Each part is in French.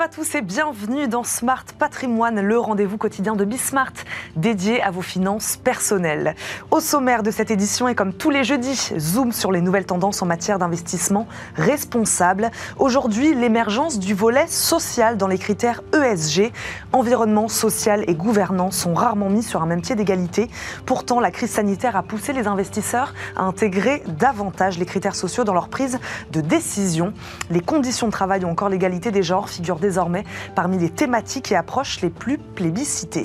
Bonjour à tous et bienvenue dans Smart Patrimoine, le rendez-vous quotidien de Bismart dédié à vos finances personnelles. Au sommaire de cette édition et comme tous les jeudis, zoom sur les nouvelles tendances en matière d'investissement responsable. Aujourd'hui, l'émergence du volet social dans les critères ESG. Environnement, social et gouvernance sont rarement mis sur un même pied d'égalité. Pourtant, la crise sanitaire a poussé les investisseurs à intégrer davantage les critères sociaux dans leur prise de décision. Les conditions de travail ou encore l'égalité des genres figure désormais parmi les thématiques et approches les plus plébiscitées.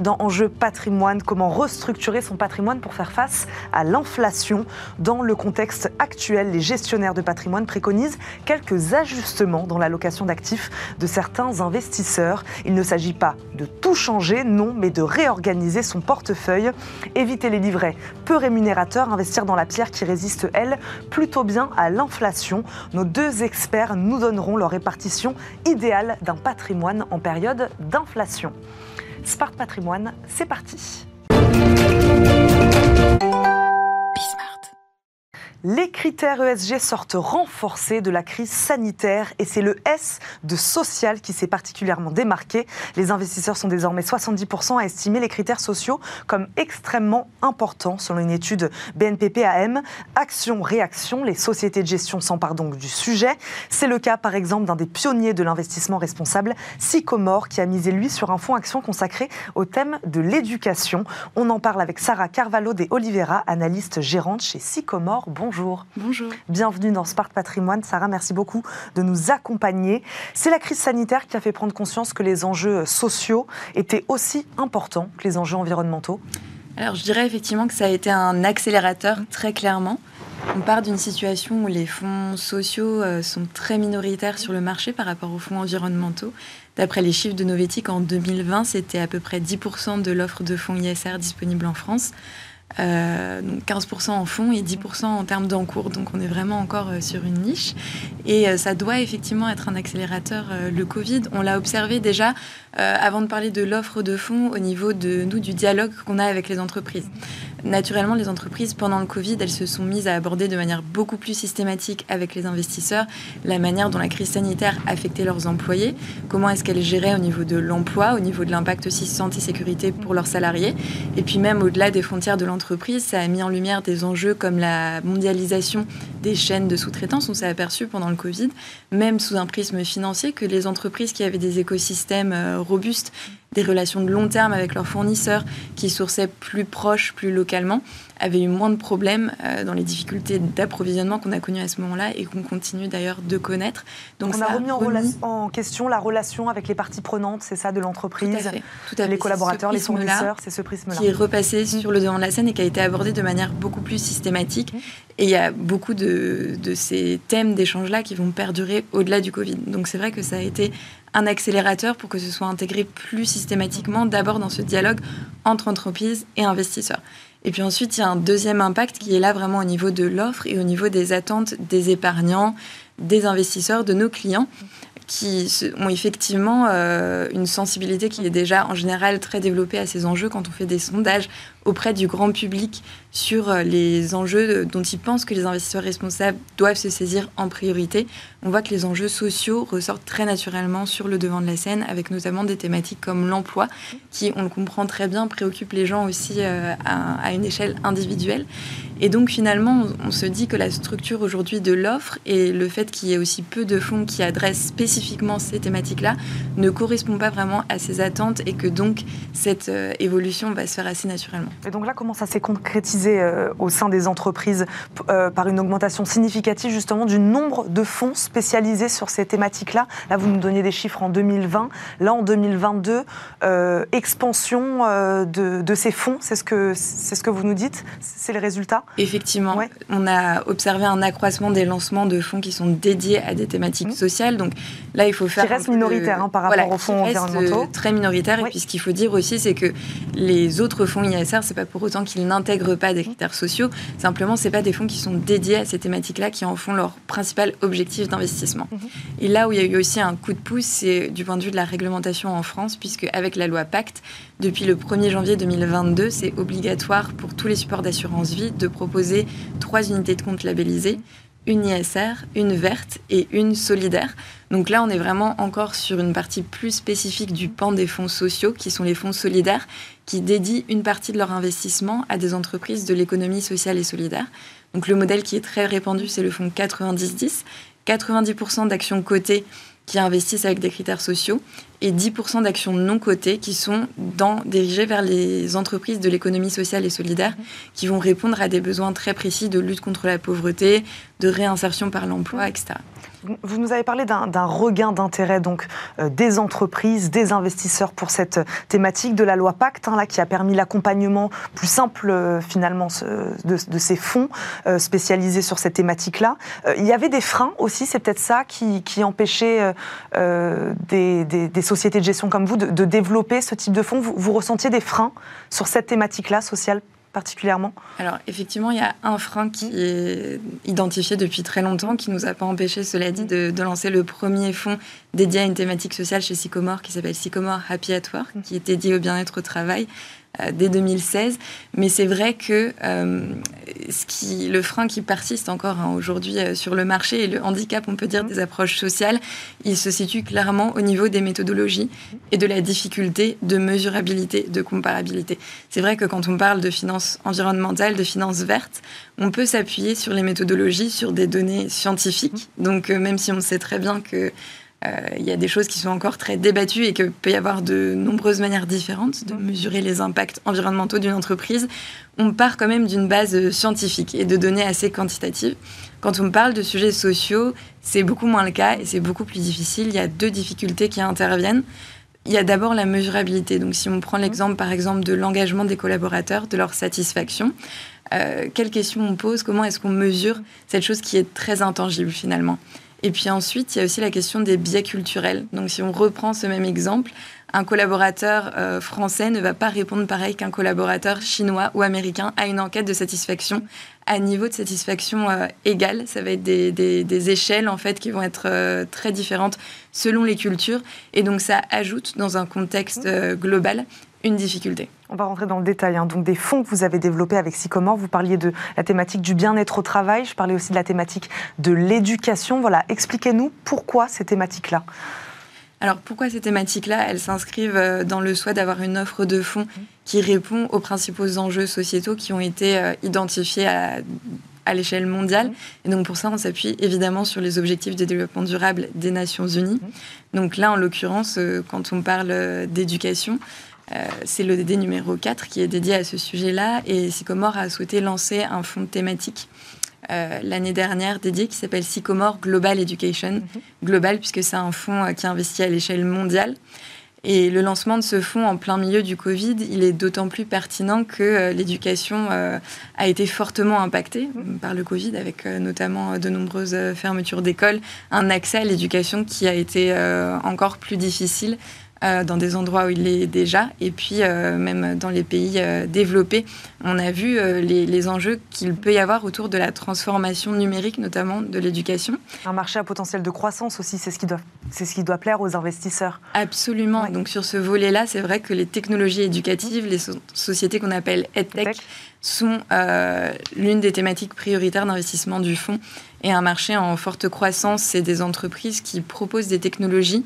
Dans Enjeu patrimoine, comment restructurer son patrimoine pour faire face à l'inflation Dans le contexte actuel, les gestionnaires de patrimoine préconisent quelques ajustements dans l'allocation d'actifs de certains investisseurs. Il ne s'agit pas de tout changer, non, mais de réorganiser son portefeuille, éviter les livrets peu rémunérateurs, investir dans la pierre qui résiste, elle, plutôt bien à l'inflation. Nos deux experts nous donneront leur répartition idéale d'un patrimoine en période d'inflation. Spart Patrimoine, c'est parti. Les critères ESG sortent renforcés de la crise sanitaire et c'est le S de social qui s'est particulièrement démarqué. Les investisseurs sont désormais 70% à estimer les critères sociaux comme extrêmement importants selon une étude BNPP-AM. Action-réaction, les sociétés de gestion s'emparent donc du sujet. C'est le cas par exemple d'un des pionniers de l'investissement responsable, Sycomore, qui a misé lui sur un fonds action consacré au thème de l'éducation. On en parle avec Sarah Carvalho des Oliveira, analyste gérante chez Sycomore. Bonjour bonjour. Bonjour. Bienvenue dans Spart Patrimoine. Sarah, merci beaucoup de nous accompagner. C'est la crise sanitaire qui a fait prendre conscience que les enjeux sociaux étaient aussi importants que les enjeux environnementaux Alors, je dirais effectivement que ça a été un accélérateur, très clairement. On part d'une situation où les fonds sociaux euh, sont très minoritaires sur le marché par rapport aux fonds environnementaux. D'après les chiffres de Novetic, en 2020, c'était à peu près 10% de l'offre de fonds ISR disponible en France. Euh, donc 15% en fonds et 10% en termes d'encours. Donc on est vraiment encore euh, sur une niche. Et euh, ça doit effectivement être un accélérateur, le Covid. On l'a observé déjà avant de parler de l'offre de fonds au niveau de nous, du dialogue qu'on a avec les entreprises. Naturellement, les entreprises, pendant le Covid, elles se sont mises à aborder de manière beaucoup plus systématique avec les investisseurs la manière dont la crise sanitaire affectait leurs employés, comment est-ce qu'elles géraient au niveau de l'emploi, au niveau de l'impact aussi santé-sécurité pour leurs salariés, et puis même au-delà des frontières de l'entreprise ça a mis en lumière des enjeux comme la mondialisation des chaînes de sous-traitance. On s'est aperçu pendant le Covid, même sous un prisme financier, que les entreprises qui avaient des écosystèmes euh, robustes des relations de long terme avec leurs fournisseurs qui sourçaient plus proches, plus localement, avaient eu moins de problèmes euh, dans les difficultés d'approvisionnement qu'on a connues à ce moment-là et qu'on continue d'ailleurs de connaître. Donc on a remis, En, question la relation avec les parties prenantes, c'est ça, de l'entreprise, les collaborateurs, les fournisseurs, c'est ce prisme-là. Qui est repassé mmh. sur le devant de la scène et qui a été abordé de manière beaucoup plus systématique. Mmh. Et il y a beaucoup de, de ces thèmes d'échange-là qui vont perdurer au-delà du Covid. Donc c'est vrai que ça a été un accélérateur pour que ce soit intégré plus systématiquement, d'abord dans ce dialogue entre entreprises et investisseurs. Et puis ensuite, il y a un deuxième impact qui est là vraiment au niveau de l'offre et au niveau des attentes des épargnants, des investisseurs, de nos clients qui ont effectivement euh, une sensibilité qui est déjà en général très développée à ces enjeux quand on fait des sondages auprès du grand public sur euh, les enjeux dont ils pensent que les investisseurs responsables doivent se saisir en priorité. On voit que les enjeux sociaux ressortent très naturellement sur le devant de la scène, avec notamment des thématiques comme l'emploi, qui, on le comprend très bien, préoccupent les gens aussi euh, à, une échelle individuelle. Et donc finalement, on, se dit que la structure aujourd'hui de l'offre et le fait qu'il y ait aussi peu de fonds qui adressent spécifiquement ces thématiques-là ne correspond pas vraiment à ces attentes et que donc cette euh, évolution va se faire assez naturellement. Et donc là, comment ça s'est concrétisé euh, au sein des entreprises euh, par une augmentation significative justement du nombre de fonds spécialisés sur ces thématiques-là? Là, vous nous donniez des chiffres en 2020. Là, en 2022, euh, expansion de, ces fonds, c'est ce, que, ce que vous nous dites? C'est le résultat? Effectivement. On a observé un accroissement des lancements de fonds qui sont dédiés à des thématiques mmh. sociales. Donc là, il faut faire... Qui reste minoritaire hein, par rapport aux fonds environnementaux. Très minoritaire. Et puis ce qu'il faut dire aussi, c'est que les autres fonds ISR, c'est pas pour autant qu'ils n'intègrent pas des critères sociaux. Simplement, c'est pas des fonds qui sont dédiés à ces thématiques-là qui en font leur principal objectif d'investissement. Et là où il y a eu aussi un coup de pouce, c'est du point de vue de la réglementation en France, puisque avec la loi Pacte, depuis le 1er janvier 2022, c'est obligatoire pour tous les supports d'assurance vie de proposer trois unités de compte labellisées une ISR, une verte et une solidaire. Donc là, on est vraiment encore sur une partie plus spécifique du pan des fonds sociaux, qui sont les fonds solidaires, qui dédient une partie de leur investissement à des entreprises de l'économie sociale et solidaire. Donc le modèle qui est très répandu, c'est le fonds 90-10. 90% d'actions cotées qui investissent avec des critères sociaux et 10% d'actions non cotées qui sont dans, dirigées vers les entreprises de l'économie sociale et solidaire qui vont répondre à des besoins très précis de lutte contre la pauvreté, de réinsertion par l'emploi, etc. Vous nous avez parlé d'un regain d'intérêt donc euh, des entreprises, des investisseurs pour cette thématique de la loi Pacte, hein, là, qui a permis l'accompagnement plus simple euh, finalement de, ces fonds euh, spécialisés sur cette thématique-là. il y avait des freins aussi, c'est peut-être ça qui, empêchait des, des, sociétés de gestion comme vous de, développer ce type de fonds. Vous, vous ressentiez des freins sur cette thématique-là sociale particulièrement? Alors effectivement, il y a un frein qui est identifié depuis très longtemps, qui ne nous a pas empêché, cela dit, de, lancer le premier fonds dédié à une thématique sociale chez Sycomore, qui s'appelle Sycomore Happy at Work, qui est dédié au bien-être au travail dès 2016. Mais c'est vrai que euh, ce qui, le frein qui persiste encore hein, aujourd'hui euh, sur le marché et le handicap, on peut dire, des approches sociales, il se situe clairement au niveau des méthodologies et de la difficulté de mesurabilité, de comparabilité. C'est vrai que quand on parle de finances environnementales, de finances vertes, on peut s'appuyer sur les méthodologies, sur des données scientifiques. Donc même si on sait très bien que euh, il y a des choses qui sont encore très débattues et qu'il peut y avoir de nombreuses manières différentes de mesurer les impacts environnementaux d'une entreprise. On part quand même d'une base scientifique et de données assez quantitatives. Quand on parle de sujets sociaux, c'est beaucoup moins le cas et c'est beaucoup plus difficile. Il y a deux difficultés qui interviennent. Il y a d'abord la mesurabilité. Donc, si on prend l'exemple, par exemple, de l'engagement des collaborateurs, de leur satisfaction, euh, quelles questions on pose? Comment est-ce qu'on mesure cette chose qui est très intangible finalement? Et puis ensuite, il y a aussi la question des biais culturels. Donc si on reprend ce même exemple, un collaborateur euh, français ne va pas répondre pareil qu'un collaborateur chinois ou américain à une enquête de satisfaction à niveau de satisfaction euh, égal. Ça va être des, échelles en fait qui vont être euh, très différentes selon les cultures et donc ça ajoute dans un contexte global une difficulté. On va rentrer dans le détail. Hein. Donc des fonds que vous avez développés avec Sycomore, vous parliez de la thématique du bien-être au travail, je parlais aussi de la thématique de l'éducation. Voilà, expliquez-nous pourquoi ces thématiques-là. Alors pourquoi ces thématiques-là Elles s'inscrivent euh, dans le souhait d'avoir une offre de fonds qui répond aux principaux enjeux sociétaux qui ont été euh, identifiés à, à l'échelle mondiale. Et donc pour ça, on s'appuie évidemment sur les objectifs de développement durable des Nations Unies. Donc là, en l'occurrence, euh, quand on parle d'éducation, c'est l'ODD numéro 4 qui est dédié à ce sujet-là. Et Sycomore a souhaité lancer un fonds thématique euh, l'année dernière dédié qui s'appelle Sycomore Global Education. Mhm. Global, puisque c'est un fonds euh, qui investit à l'échelle mondiale. Et le lancement de ce fonds en plein milieu du Covid, il est d'autant plus pertinent que l'éducation a été fortement impactée mhm. par le Covid, avec notamment de nombreuses fermetures d'écoles, un accès à l'éducation qui a été encore plus difficile euh, dans des endroits où il est déjà, et puis euh, même dans les pays euh, développés. On a vu les, enjeux qu'il peut y avoir autour de la transformation numérique, notamment de l'éducation. Un marché à potentiel de croissance aussi, c'est ce qui doit, c'est ce qui doit plaire aux investisseurs. Absolument. Donc sur ce volet-là, c'est vrai que les technologies éducatives, les sociétés qu'on appelle EdTech, sont l'une des thématiques prioritaires d'investissement du fonds. Et un marché en forte croissance, c'est des entreprises qui proposent des technologies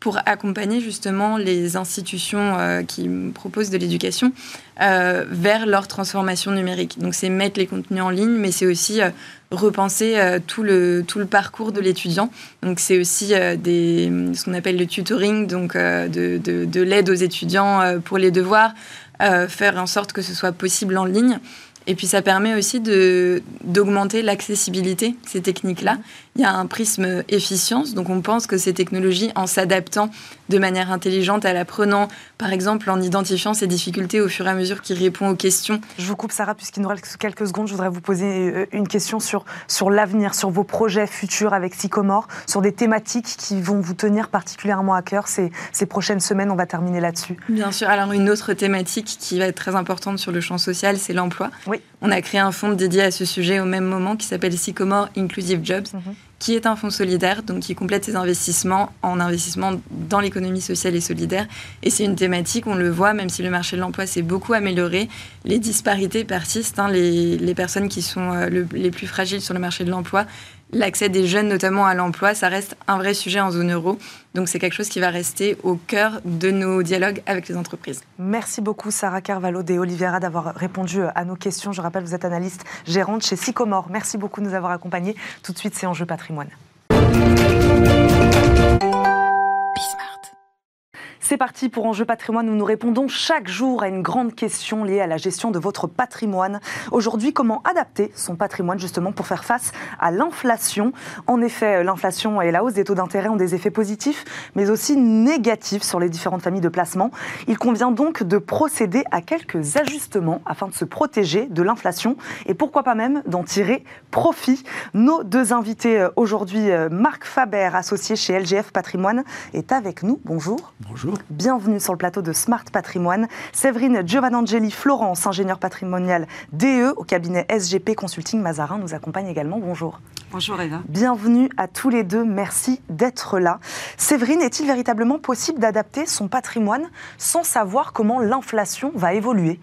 pour accompagner justement les institutions euh, qui proposent de l'éducation euh, vers leur transformation numérique. Donc c'est mettre les contenus en ligne, mais c'est aussi euh, repenser tout, le, tout le parcours de l'étudiant. Donc c'est aussi des, ce qu'on appelle le tutoring, donc de, de, de l'aide aux étudiants pour les devoirs, faire en sorte que ce soit possible en ligne. Et puis ça permet aussi d'augmenter l'accessibilité, ces techniques-là. Il y a un prisme efficience, donc on pense que ces technologies, en s'adaptant de manière intelligente, à l'apprenant, par exemple en identifiant ces difficultés au fur et à mesure qu'il répond aux questions. Je vous coupe Sarah, puisqu'il nous reste quelques secondes, je voudrais vous poser euh, une question sur, sur l'avenir, sur vos projets futurs avec Sycomore, sur des thématiques qui vont vous tenir particulièrement à cœur ces, ces prochaines semaines. On va terminer là-dessus. Bien sûr. Alors une autre thématique qui va être très importante sur le champ social, c'est l'emploi. Oui. On a créé un fonds dédié à ce sujet au même moment qui s'appelle Sycomore Inclusive Jobs, mhm. Qui est un fonds solidaire, donc qui complète ses investissements en investissement dans l'économie sociale et solidaire. Et c'est une thématique, on le voit, même si le marché de l'emploi s'est beaucoup amélioré, les disparités persistent. Hein. les, personnes qui sont euh, les plus fragiles sur le marché de l'emploi l'accès des jeunes notamment à l'emploi, ça reste un vrai sujet en zone euro. Donc c'est quelque chose qui va rester au cœur de nos dialogues avec les entreprises. Merci beaucoup Sarah Carvalho et Oliviera d'avoir répondu à nos questions. Je rappelle, vous êtes analyste gérante chez Sycomore. Merci beaucoup de nous avoir accompagnés. Tout de suite, c'est Enjeu patrimoine. C'est parti pour Enjeu patrimoine où nous répondons chaque jour à une grande question liée à la gestion de votre patrimoine. Aujourd'hui, comment adapter son patrimoine justement pour faire face à l'inflation? En effet, l'inflation et la hausse des taux d'intérêt ont des effets positifs, mais aussi négatifs sur les différentes familles de placement. Il convient donc de procéder à quelques ajustements afin de se protéger de l'inflation et pourquoi pas même d'en tirer profit. Nos deux invités euh, aujourd'hui, euh, Marc Faber, associé chez LGF Patrimoine, est avec nous. Bonjour. Bonjour. Bienvenue sur le plateau de Smart Patrimoine. Séverine Giovanangeli Florence, ingénieure patrimoniale DE au cabinet SGP Consulting Mazarin, nous accompagne également. Bonjour. Bonjour Eva. Bienvenue à tous les deux, merci d'être là. Séverine, est-il véritablement possible d'adapter son patrimoine sans savoir comment l'inflation va évoluer?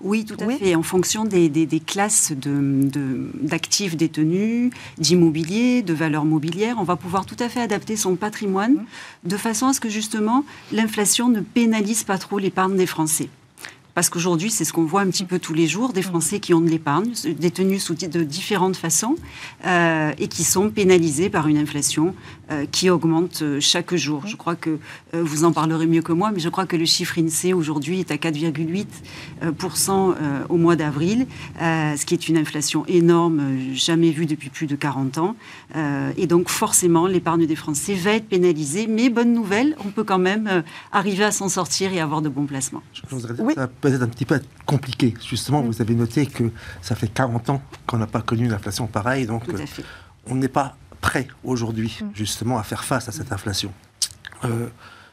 Oui, tout à fait. En fonction des, classes d'actifs de, détenus, d'immobilier, de valeurs mobilières, on va pouvoir tout à fait adapter son patrimoine mmh. de façon à ce que justement l'inflation ne pénalise pas trop l'épargne des Français. Parce qu'aujourd'hui, c'est ce qu'on voit un petit peu tous les jours, des Français qui ont de l'épargne, détenus sous de différentes façons, euh, et qui sont pénalisés par une inflation euh, qui augmente euh, chaque jour. Je crois que vous en parlerez mieux que moi, mais je crois que le chiffre INSEE aujourd'hui est à 4,8% au mois d'avril, ce qui est une inflation énorme, jamais vue depuis plus de 40 ans. et donc forcément, l'épargne des Français va être pénalisée, mais bonne nouvelle, on peut quand même arriver à s'en sortir et avoir de bons placements. oui peut-être un petit peu compliqué. Justement, mm. vous avez noté que ça fait 40 ans qu'on n'a pas connu une inflation pareille, donc euh, on n'est pas prêt aujourd'hui, mm. justement, à faire face à cette inflation. Euh,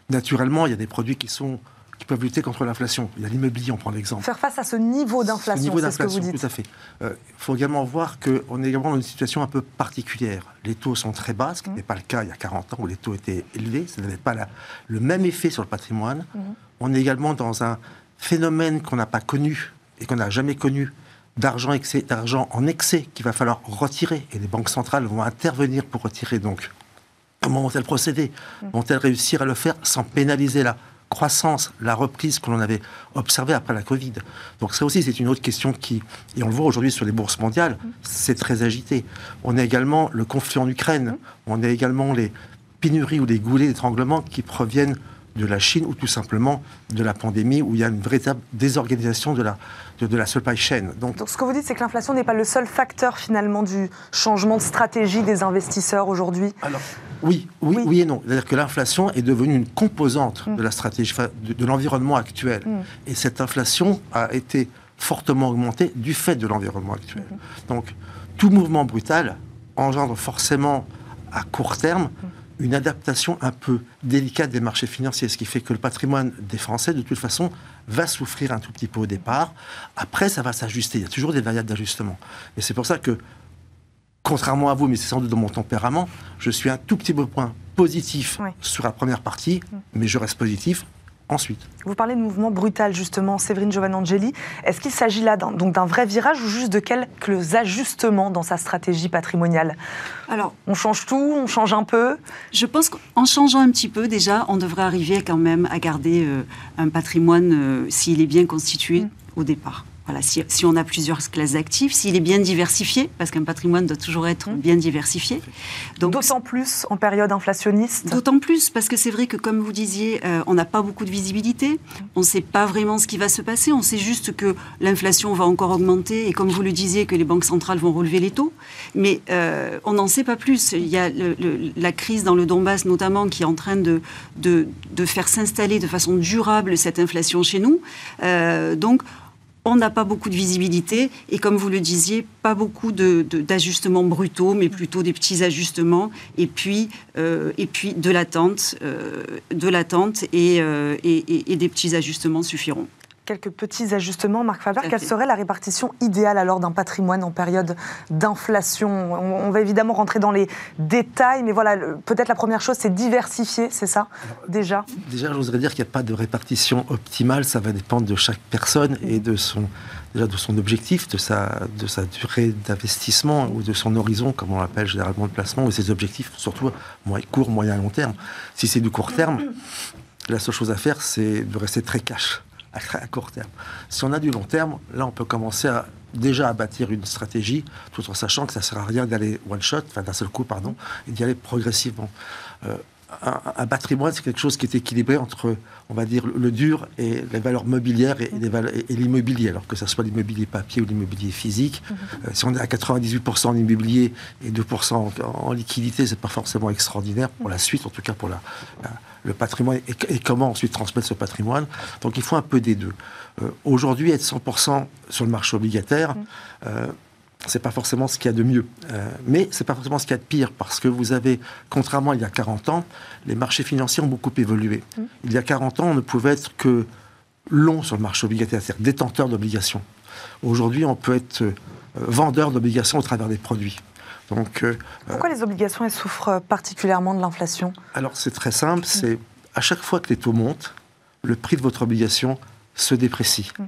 naturellement, il y a des produits qui sont qui peuvent lutter contre l'inflation. Il y a l'immobilier, on prend l'exemple. Faire face à ce niveau d'inflation, c'est ce que vous dites. Tout à fait. Il euh, faut également voir qu'on est également dans une situation un peu particulière. Les taux sont très bas, ce qui mm. n'est pas le cas il y a 40 ans où les taux étaient élevés. Ça n'avait pas le même effet sur le patrimoine. On est également dans un phénomène qu'on n'a pas connu et qu'on n'a jamais connu d'argent excès, d'argent en excès qu'il va falloir retirer et les banques centrales vont intervenir pour retirer donc. Comment vont-elles procéder? Vont-elles réussir à le faire sans pénaliser la croissance, la reprise que l'on avait observée après la Covid? Donc ça aussi, c'est une autre question qui, et on le voit aujourd'hui sur les bourses mondiales, c'est très agité. On a également le conflit en Ukraine, on a également les pénuries ou les goulets d'étranglement qui proviennent de la Chine ou tout simplement de la pandémie où il y a une véritable désorganisation de la, de, la supply chain. Donc, ce que vous dites, c'est que l'inflation n'est pas le seul facteur finalement du changement de stratégie des investisseurs aujourd'hui Alors, oui, oui, oui, et non. C'est-à-dire que l'inflation est devenue une composante mm. de la stratégie, de, l'environnement actuel. Mm. Et cette inflation a été fortement augmentée du fait de l'environnement actuel. Mm-hmm. Donc, tout mouvement brutal engendre forcément à court terme mm une adaptation un peu délicate des marchés financiers, ce qui fait que le patrimoine des Français, de toute façon, va souffrir un tout petit peu au départ. Après, ça va s'ajuster. Il y a toujours des variables d'ajustement. Et c'est pour ça que, contrairement à vous, mais c'est sans doute dans mon tempérament, je suis un tout petit peu point positif sur la première partie, mais je reste positif ensuite. Vous parlez de mouvement brutal, justement, Séverine Giovanangeli. Est-ce qu'il s'agit là d'un vrai virage ou juste de quelques ajustements dans sa stratégie patrimoniale? Alors, on change tout, on change un peu? Je pense qu'en changeant un petit peu, déjà, on devrait arriver quand même à garder euh, un patrimoine, euh, s'il est bien constitué, mm. au départ si, on a plusieurs classes d'actifs, s'il est bien diversifié, parce qu'un patrimoine doit toujours être mmh. bien diversifié. D'autant plus en période inflationniste D'autant plus, parce que c'est vrai que, comme vous disiez, euh, on n'a pas beaucoup de visibilité, on ne sait pas vraiment ce qui va se passer, on sait juste que l'inflation va encore augmenter, et comme vous le disiez, que les banques centrales vont relever les taux, mais euh, on n'en sait pas plus. Il y a la crise dans le Donbass, notamment, qui est en train de, de, faire s'installer de façon durable cette inflation chez nous. Euh, donc, on n'a pas beaucoup de visibilité et comme vous le disiez, pas beaucoup d'ajustements brutaux, mais plutôt des petits ajustements et puis, euh, de l'attente, euh, euh, et, des petits ajustements suffiront. Quelques petits ajustements. Marc Faber, quelle serait la répartition idéale alors d'un patrimoine en période d'inflation? On, va évidemment rentrer dans les détails, mais voilà, peut-être la première chose, c'est diversifier, c'est ça, déjà? Déjà, j'oserais dire qu'il n'y a pas de répartition optimale, ça va dépendre de chaque personne et de son, déjà de son objectif, de sa, de sa durée d'investissement ou de son horizon, comme on l'appelle généralement le placement, ou ses objectifs, surtout moyen, court, moyen, long terme. Si c'est du court terme, la seule chose à faire, c'est de rester très cash à court terme. Si on a du long terme, là, on peut commencer à déjà à bâtir une stratégie, tout en sachant que ça ne sert à rien d'aller one shot, enfin d'un seul coup, pardon, et d'y aller progressivement. Euh, un, patrimoine, c'est quelque chose qui est équilibré entre, on va dire, le dur et les valeurs mobilières et, et l'immobilier, alors que ce soit l'immobilier papier ou l'immobilier physique. Mhm. Euh, si on est à 98% en immobilier et 2% en, en liquidité, c'est pas forcément extraordinaire pour la suite, en tout cas pour la, le patrimoine et, comment ensuite transmettre ce patrimoine. Donc il faut un peu des deux. Euh, aujourd'hui, être 100% sur le marché obligataire, mhm. euh, c'est pas forcément ce qu'il y a de mieux. Euh, mais c'est pas forcément ce qu'il y a de pire, parce que vous avez, contrairement à il y a 40 ans, les marchés financiers ont beaucoup évolué. Mmh. Il y a 40 ans, on ne pouvait être que long sur le marché obligataire, c'est-à-dire détenteur d'obligations. Aujourd'hui, on peut être euh, vendeur d'obligations au travers des produits. Donc, euh, Pourquoi les obligations elles souffrent particulièrement de l'inflation? Alors c'est très simple, c'est à chaque fois que les taux montent, le prix de votre obligation se déprécie. Mmh.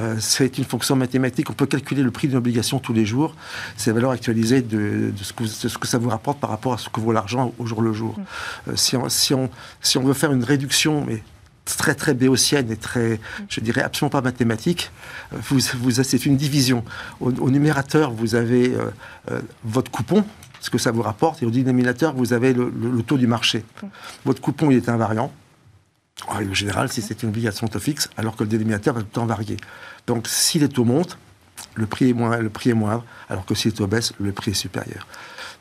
Euh, c'est une fonction mathématique. On peut calculer le prix d'une obligation tous les jours. C'est la valeur actualisée de, ce que, ça vous rapporte par rapport à ce que vaut l'argent au jour le jour. Mm. Euh, si, on, si, on, si, on, veut faire une réduction, mais très très béotienne et très, je dirais, absolument pas mathématique, euh, vous, vous, c'est une division. Au, numérateur, vous avez votre coupon, ce que ça vous rapporte, et au dénominateur, vous avez le, taux du marché. Votre coupon, il est invariant. En règle générale, si c'est une obligation taux fixe, alors que le dénominateur va tout le temps varier. Donc, si les taux montent, le prix est, moins, le prix est moindre, alors que si les taux baissent, le prix est supérieur.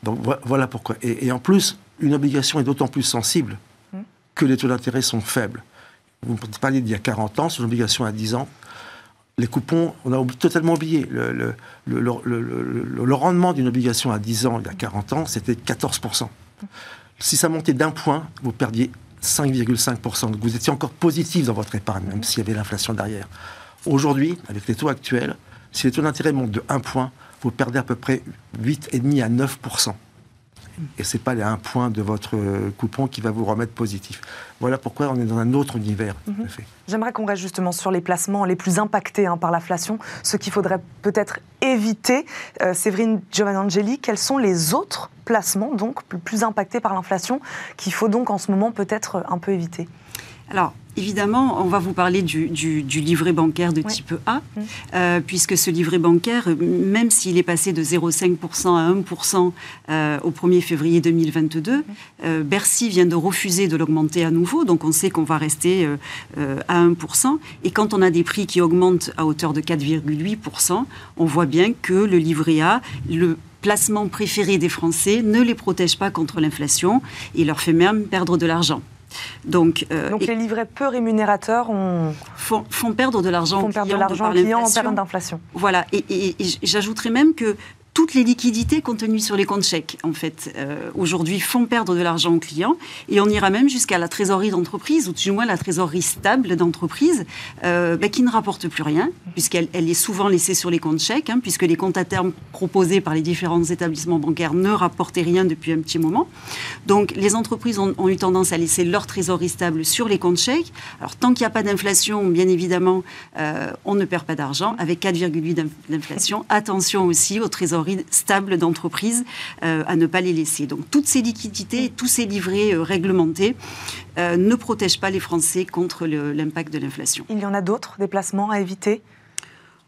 Donc, voilà pourquoi. Et, en plus, une obligation est d'autant plus sensible mmh. que les taux d'intérêt sont faibles. Vous parliez d'il y a 40 ans, sur une obligation à 10 ans, les coupons, on a totalement oublié. Le, le, le rendement d'une obligation à 10 ans, il y a 40 ans, c'était 14%. Si ça montait d'un point, vous perdiez 5,5%. Donc vous étiez encore positif dans votre épargne, même s'il y avait l'inflation derrière. Aujourd'hui, avec les taux actuels, si les taux d'intérêt montent de 1 point, vous perdez à peu près 8,5 à 9%. Et ce n'est pas 1 point de votre coupon qui va vous remettre positif. Voilà pourquoi on est dans un autre univers. Mhm. J'aimerais qu'on reste justement sur les placements les plus impactés hein, par l'inflation, ce qu'il faudrait peut-être éviter. Euh, Séverine Giovanangeli, quels sont les autres placements donc plus impactés par l'inflation qu'il faut donc en ce moment peut-être un peu éviter? Alors, Évidemment, on va vous parler du, livret bancaire de type A, mm. euh, puisque ce livret bancaire, même s'il est passé de 0,5% à 1% euh, au 1er février 2022, mm. euh, Bercy vient de refuser de l'augmenter à nouveau, donc on sait qu'on va rester à 1%. Et quand on a des prix qui augmentent à hauteur de 4,8%, on voit bien que le livret A, le placement préféré des Français, ne les protège pas contre l'inflation et leur fait même perdre de l'argent. Donc, euh, Donc les livrets peu rémunérateurs font, perdre de l'argent aux clients, en période d'inflation. Voilà, et, et j'ajouterais même que toutes les liquidités contenues sur les comptes chèques, en fait, euh, aujourd'hui font perdre de l'argent aux clients. Et on ira même jusqu'à la trésorerie d'entreprise, ou du moins la trésorerie stable d'entreprise, euh, bah, qui ne rapporte plus rien, puisqu'elle elle est souvent laissée sur les comptes chèques, hein, puisque les comptes à terme proposés par les différents établissements bancaires ne rapportaient rien depuis un petit moment. Donc les entreprises ont, eu tendance à laisser leur trésorerie stable sur les comptes chèques. Alors tant qu'il n'y a pas d'inflation, bien évidemment, euh, on ne perd pas d'argent. Avec 4,8 d'inflation, attention aussi aux trésoreries stable d'entreprise euh, à ne pas les laisser. Donc toutes ces liquidités, tous ces livrets euh, réglementés euh, ne protègent pas les Français contre l'impact de l'inflation. Il y en a d'autres, des placements à éviter?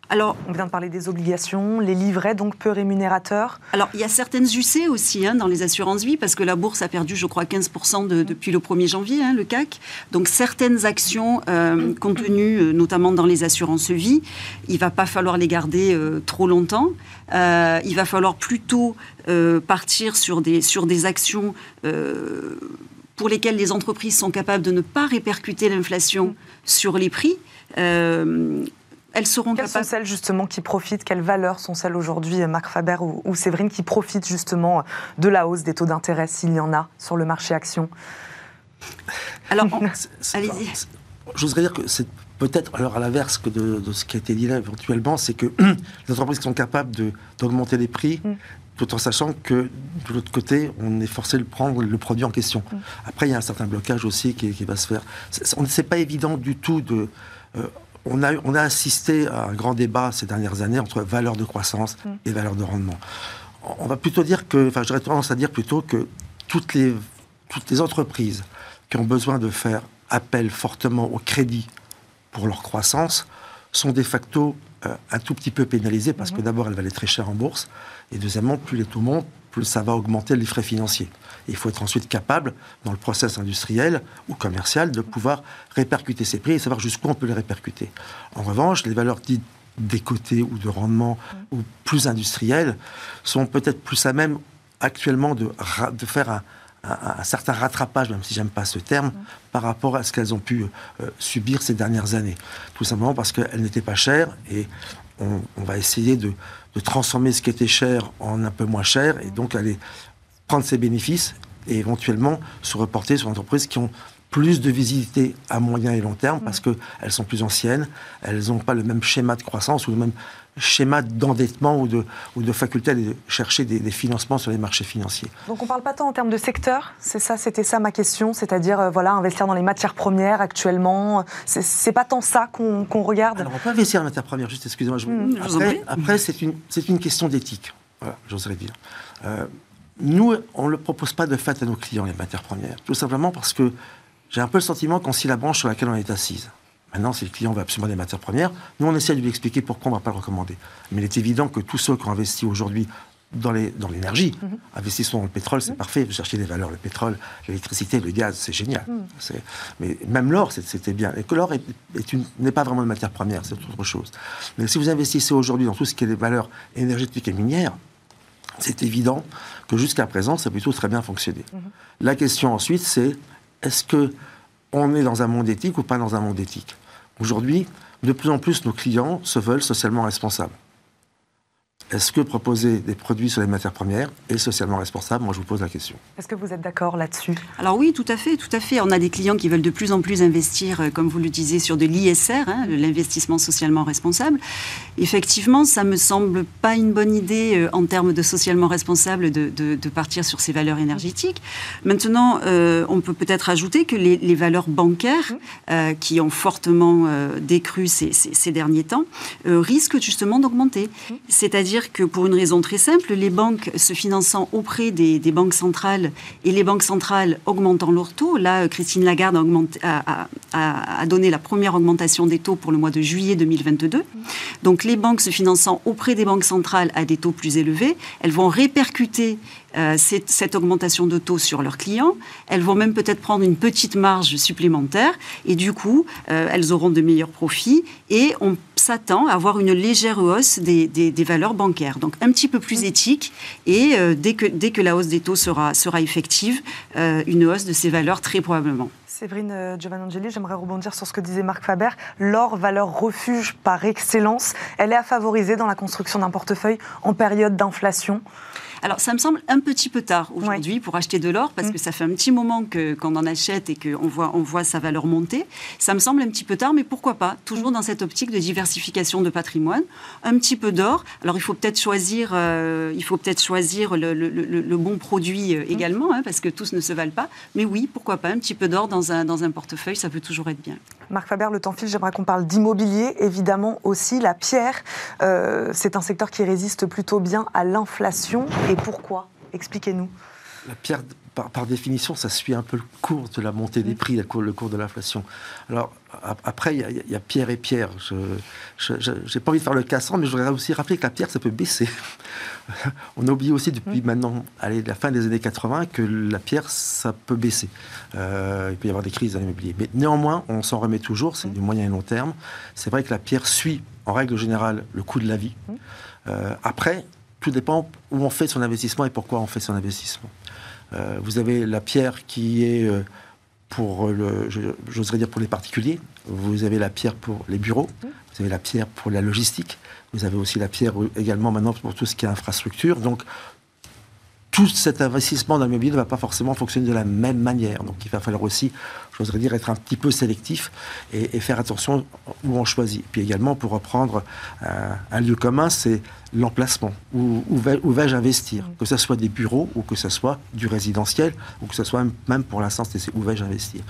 Alors, on vient de parler des obligations, les livrets donc peu rémunérateurs. Alors, il y a certaines UC aussi hein, dans les assurances vie, parce que la bourse a perdu, je crois, 15% depuis le 1er janvier, hein, le CAC. Donc, certaines actions euh, contenues, euh, notamment dans les assurances vie, il va pas falloir les garder euh, trop longtemps. il va falloir plutôt partir sur des actions pour lesquelles les entreprises sont capables de ne pas répercuter l'inflation sur les prix elles seront Quelles sont celles justement qui profitent? Quelles valeurs sont celles aujourd'hui, Marc Faber ou, Séverine, qui profitent justement de la hausse des taux d'intérêt, s'il y en a, sur le marché action? Alors, allez-y. J'oserais dire que c'est peut-être, alors à l'inverse que de, ce qui a été dit là éventuellement, c'est que les entreprises qui sont capables d'augmenter les prix, mm. tout en sachant que de l'autre côté, on est forcé de prendre le produit en question. Mm. Après, il y a un certain blocage aussi qui, va se faire. C'est pas évident du tout de. Euh, on, a, on a assisté à un grand débat ces dernières années entre valeur de croissance mm. et valeur de rendement. On va plutôt dire que, enfin, j'aurais tendance à dire plutôt que toutes les, toutes les entreprises qui ont besoin de faire appel fortement au crédit pour leur croissance sont de facto euh, un tout petit peu pénalisées parce que mhm. d'abord, elles valaient très cher en bourse, et deuxièmement, plus les taux montent, plus ça va augmenter les frais financiers. Il faut être ensuite capable, dans le process industriel ou commercial, de pouvoir répercuter ces prix et savoir jusqu'où on peut les répercuter. En revanche, les valeurs dites décotées ou de rendement mhm. ou plus industrielles sont peut-être plus à même actuellement de, de faire un, un, certain rattrapage, même si j'aime pas ce terme, par rapport à ce qu'elles ont pu euh, subir ces dernières années. Tout simplement parce qu'elles n'étaient pas chères et on, va essayer de, transformer ce qui était cher en un peu moins cher et donc aller prendre ses bénéfices et éventuellement se reporter sur des entreprises qui ont plus de visibilité à moyen et long terme parce qu'elles sont plus anciennes, elles n'ont pas le même schéma de croissance ou le même schéma d'endettement ou de, ou de faculté à aller chercher des, financements sur les marchés financiers. Donc on ne parle pas tant en termes de secteur, c'est ça, c'était ça ma question, c'est-à-dire euh, voilà investir dans les matières premières actuellement, c'est pas tant ça qu'on regarde. Alors on peut investir dans les matières premières, juste excusez-moi. Mmh. Après, après c'est une, une question d'éthique, voilà, j'oserais dire. Euh, nous, on ne le propose pas de fait à nos clients, les matières premières, tout simplement parce que j'ai un peu le sentiment qu'on scie la branche sur laquelle on est assise. Maintenant, si le client veut absolument des matières premières, nous, on essaie de lui expliquer pourquoi on ne va pas le recommander. Mais il est évident que tous ceux qui ont investi aujourd'hui dans l'énergie, dans mhm. investissons dans le pétrole, c'est mhm. parfait, vous cherchez des valeurs, le pétrole, l'électricité, le gaz, c'est génial. Mhm. Mais même l'or, c'était bien. Et que l'or n'est pas vraiment une matière première, c'est autre chose. Mais si vous investissez aujourd'hui dans tout ce qui est des valeurs énergétiques et minières, c'est évident que jusqu'à présent, ça a plutôt très bien fonctionné. La question ensuite, c'est est-ce que on est dans un monde éthique ou pas dans un monde éthique? Aujourd'hui, de plus en plus, nos clients se veulent socialement responsables. Est-ce que proposer des produits sur les matières premières est socialement responsable? Moi, je vous pose la question. Est-ce que vous êtes d'accord là-dessus? Alors oui, tout à fait, tout à fait. On a des clients qui veulent de plus en plus investir, euh, comme vous le disiez, sur de l'ISR, hein, l'investissement socialement responsable. Effectivement, ça me semble pas une bonne idée euh, en termes de socialement responsable de, partir sur ces valeurs énergétiques. Maintenant, euh, on peut peut-être ajouter que les, valeurs bancaires, qui ont fortement décru ces, ces, derniers temps, risquent justement d'augmenter. C'est-à-dire que pour une raison très simple, les banques se finançant auprès des, banques centrales et les banques centrales augmentant leurs taux, là, Christine Lagarde a, donné la première augmentation des taux pour le mois de juillet 2022. Donc les banques se finançant auprès des banques centrales à des taux plus élevés, elles vont répercuter euh, cette, augmentation de taux sur leurs clients. Elles vont même peut-être prendre une petite marge supplémentaire et du coup, euh, elles auront de meilleurs profits et s'attend à avoir une légère hausse des, valeurs bancaires. Donc un petit peu plus éthique et euh, dès, que, dès que la hausse des taux sera, sera effective, une hausse de ces valeurs très probablement. Séverine Giovannangeli, j'aimerais rebondir sur ce que disait Marc Faber. L'or, valeur refuge par excellence, elle est à favoriser dans la construction d'un portefeuille en période d'inflation alors, ça me semble un petit peu tard aujourd'hui pour acheter de l'or, parce mm. que ça fait un petit moment qu'on en achète et qu'on voit, on voit sa valeur monter. Ça me semble un petit peu tard, mais pourquoi pas? Toujours dans cette optique de diversification de patrimoine. Un petit peu d'or. Alors, il faut peut-être choisir, euh, il faut peut-être choisir le, bon produit euh, mm. également, hein, parce que tous ne se valent pas. Mais oui, pourquoi pas? Un petit peu d'or dans un, dans un portefeuille, ça peut toujours être bien. Marc Faber, le temps file, j'aimerais qu'on parle d'immobilier, évidemment aussi. La pierre, euh, c'est un secteur qui résiste plutôt bien à l'inflation. Et pourquoi Expliquez-nous. La pierre, par, définition, ça suit un peu le cours de la montée des prix, le cours, de l'inflation. Alors, après, il y, a pierre et pierre. Je n'ai pas envie de faire le cassant, mais je voudrais aussi rappeler que la pierre, ça peut baisser. On a oublié aussi depuis mmh. maintenant, allez, la fin des années 80, que la pierre, ça peut baisser. Euh, il peut y avoir des crises dans l'immobilier. Mais néanmoins, on s'en remet toujours, c'est du moyen et long terme. C'est vrai que la pierre suit, en règle générale, le coût de la vie. Mmh. Euh, après, tout dépend où on fait son investissement et pourquoi on fait son investissement. Euh, vous avez la pierre qui est euh, pour le, j'oserais dire pour les particuliers. Vous avez la pierre pour les bureaux. Vous avez la pierre pour la logistique. Vous avez aussi la pierre également maintenant pour tout ce qui est infrastructure. Donc tout cet investissement dans l'immobilier ne va pas forcément fonctionner de la même manière. Donc il va falloir aussi, j'oserais dire, être un petit peu sélectif et, faire attention où on choisit. Puis également, pour reprendre euh, un lieu commun, c'est l'emplacement. Où, où, vais-je investir Que ce soit des bureaux ou que ce soit du résidentiel ou que ce soit même pour l'instant, c'est où vais-je investir.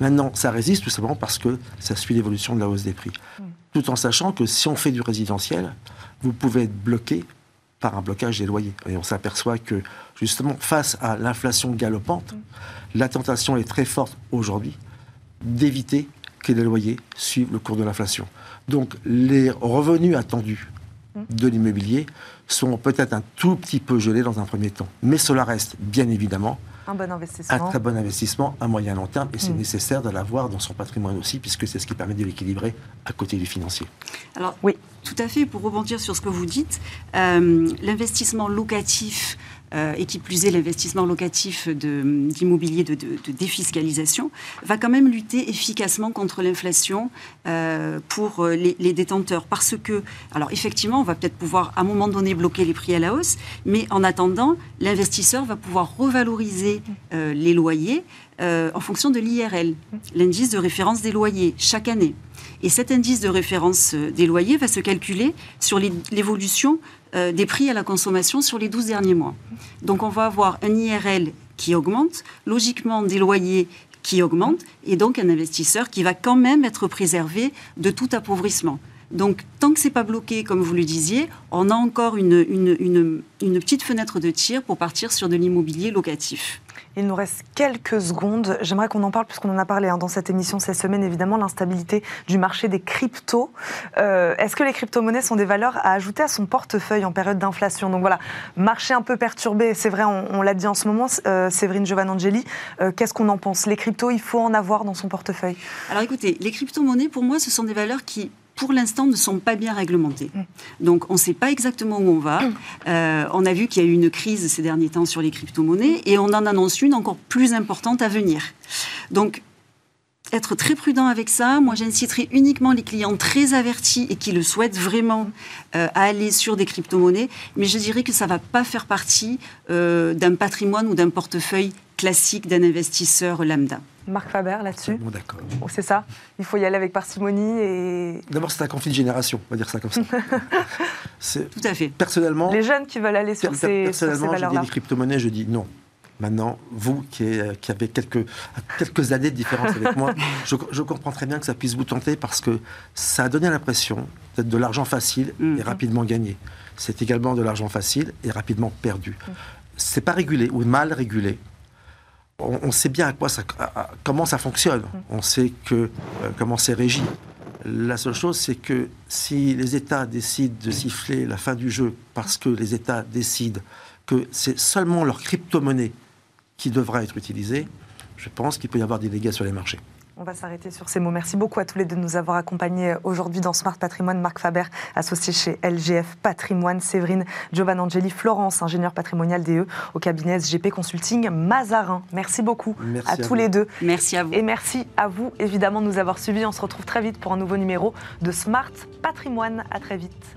Maintenant, ça résiste tout simplement parce que ça suit l'évolution de la hausse des prix. Mm. Tout en sachant que si on fait du résidentiel, vous pouvez être bloqué par un blocage des loyers. Et on s'aperçoit que, justement, face à l'inflation galopante, la tentation est très forte aujourd'hui d'éviter que les loyers suivent le cours de l'inflation. Donc, les revenus attendus de l'immobilier sont peut-être un tout petit peu gelés dans un premier temps. Mais cela reste, bien évidemment, un bon investissement. Un très bon investissement à moyen long terme. Et c'est mm. nécessaire de l'avoir dans son patrimoine aussi, puisque c'est ce qui permet de l'équilibrer à côté du financier. Alors, oui, tout à fait. Pour rebondir sur ce que vous dites, euh, l'investissement locatif euh, et qui plus est l'investissement locatif d'immobilier de, défiscalisation, va quand même lutter efficacement contre l'inflation euh, pour euh, les, détenteurs. Parce que, alors effectivement, on va peut-être pouvoir à un moment donné bloquer les prix à la hausse, mais en attendant, l'investisseur va pouvoir revaloriser les loyers en fonction de l'IRL, l'indice de référence des loyers, chaque année. Et cet indice de référence des loyers va se calculer sur l'évolution euh, des prix à la consommation sur les 12 derniers mois. Donc on va avoir un IRL qui augmente, logiquement des loyers qui augmentent, et donc un investisseur qui va quand même être préservé de tout appauvrissement. Donc, tant que c'est pas bloqué, comme vous le disiez, on a encore une, une petite fenêtre de tir pour partir sur de l'immobilier locatif. Il nous reste quelques secondes. J'aimerais qu'on en parle puisqu'on en a parlé hein, dans cette émission cette semaine, évidemment, l'instabilité du marché des cryptos. Euh, est-ce que les crypto-monnaies sont des valeurs à ajouter à son portefeuille en période d'inflation? Donc voilà, marché un peu perturbé, c'est vrai, on, l'a dit en ce moment, euh, Séverine Giovanangeli. Euh, qu'est-ce qu'on en pense? Les cryptos, il faut en avoir dans son portefeuille? Alors écoutez, les crypto-monnaies, pour moi, ce sont des valeurs qui pour l'instant, ne sont pas bien réglementés. Mm. Donc, on ne sait pas exactement où on va. Euh, on a vu qu'il y a eu une crise ces derniers temps sur les crypto-monnaies et on en annonce une encore plus importante à venir. Donc, être très prudent avec ça. Moi, j'inciterai uniquement les clients très avertis et qui le souhaitent vraiment euh, à aller sur des crypto-monnaies. Mais je dirais que ça ne va pas faire partie euh, d'un patrimoine ou d'un portefeuille classique d'un investisseur lambda. Marc Faber là-dessus Bon, d'accord. c'est ça Il faut y aller avec parcimonie et. D'abord, c'est un conflit de génération, on va dire ça comme ça. Tout à fait. Personnellement. Les jeunes qui veulent aller sur ces, personnellement, je dis les crypto-monnaies, je dis non. Maintenant, vous qui, qui, avez quelques, quelques années de différence avec moi, je, comprends très bien que ça puisse vous tenter parce que ça a donné l'impression d'être de l'argent facile et mm. rapidement gagné. C'est également de l'argent facile et rapidement perdu. Mm. C'est pas régulé ou mal régulé on, sait bien à quoi ça, comment ça fonctionne. Mm. On sait que, euh, comment c'est régi. La seule chose, c'est que si les États décident de siffler la fin du jeu parce que les États décident que c'est seulement leur crypto-monnaie qui devra être utilisée, je pense qu'il peut y avoir des dégâts sur les marchés. On va s'arrêter sur ces mots. Merci beaucoup à tous les deux de nous avoir accompagnés aujourd'hui dans Smart Patrimoine. Marc Faber, associé chez LGF Patrimoine, Séverine Giovanangeli, Florence, ingénieur patrimonial DE au cabinet SGP Consulting Mazarin. Merci beaucoup à, tous les deux. Merci à vous. Et merci à vous, évidemment, de nous avoir suivis. On se retrouve très vite pour un nouveau numéro de Smart Patrimoine. À très vite.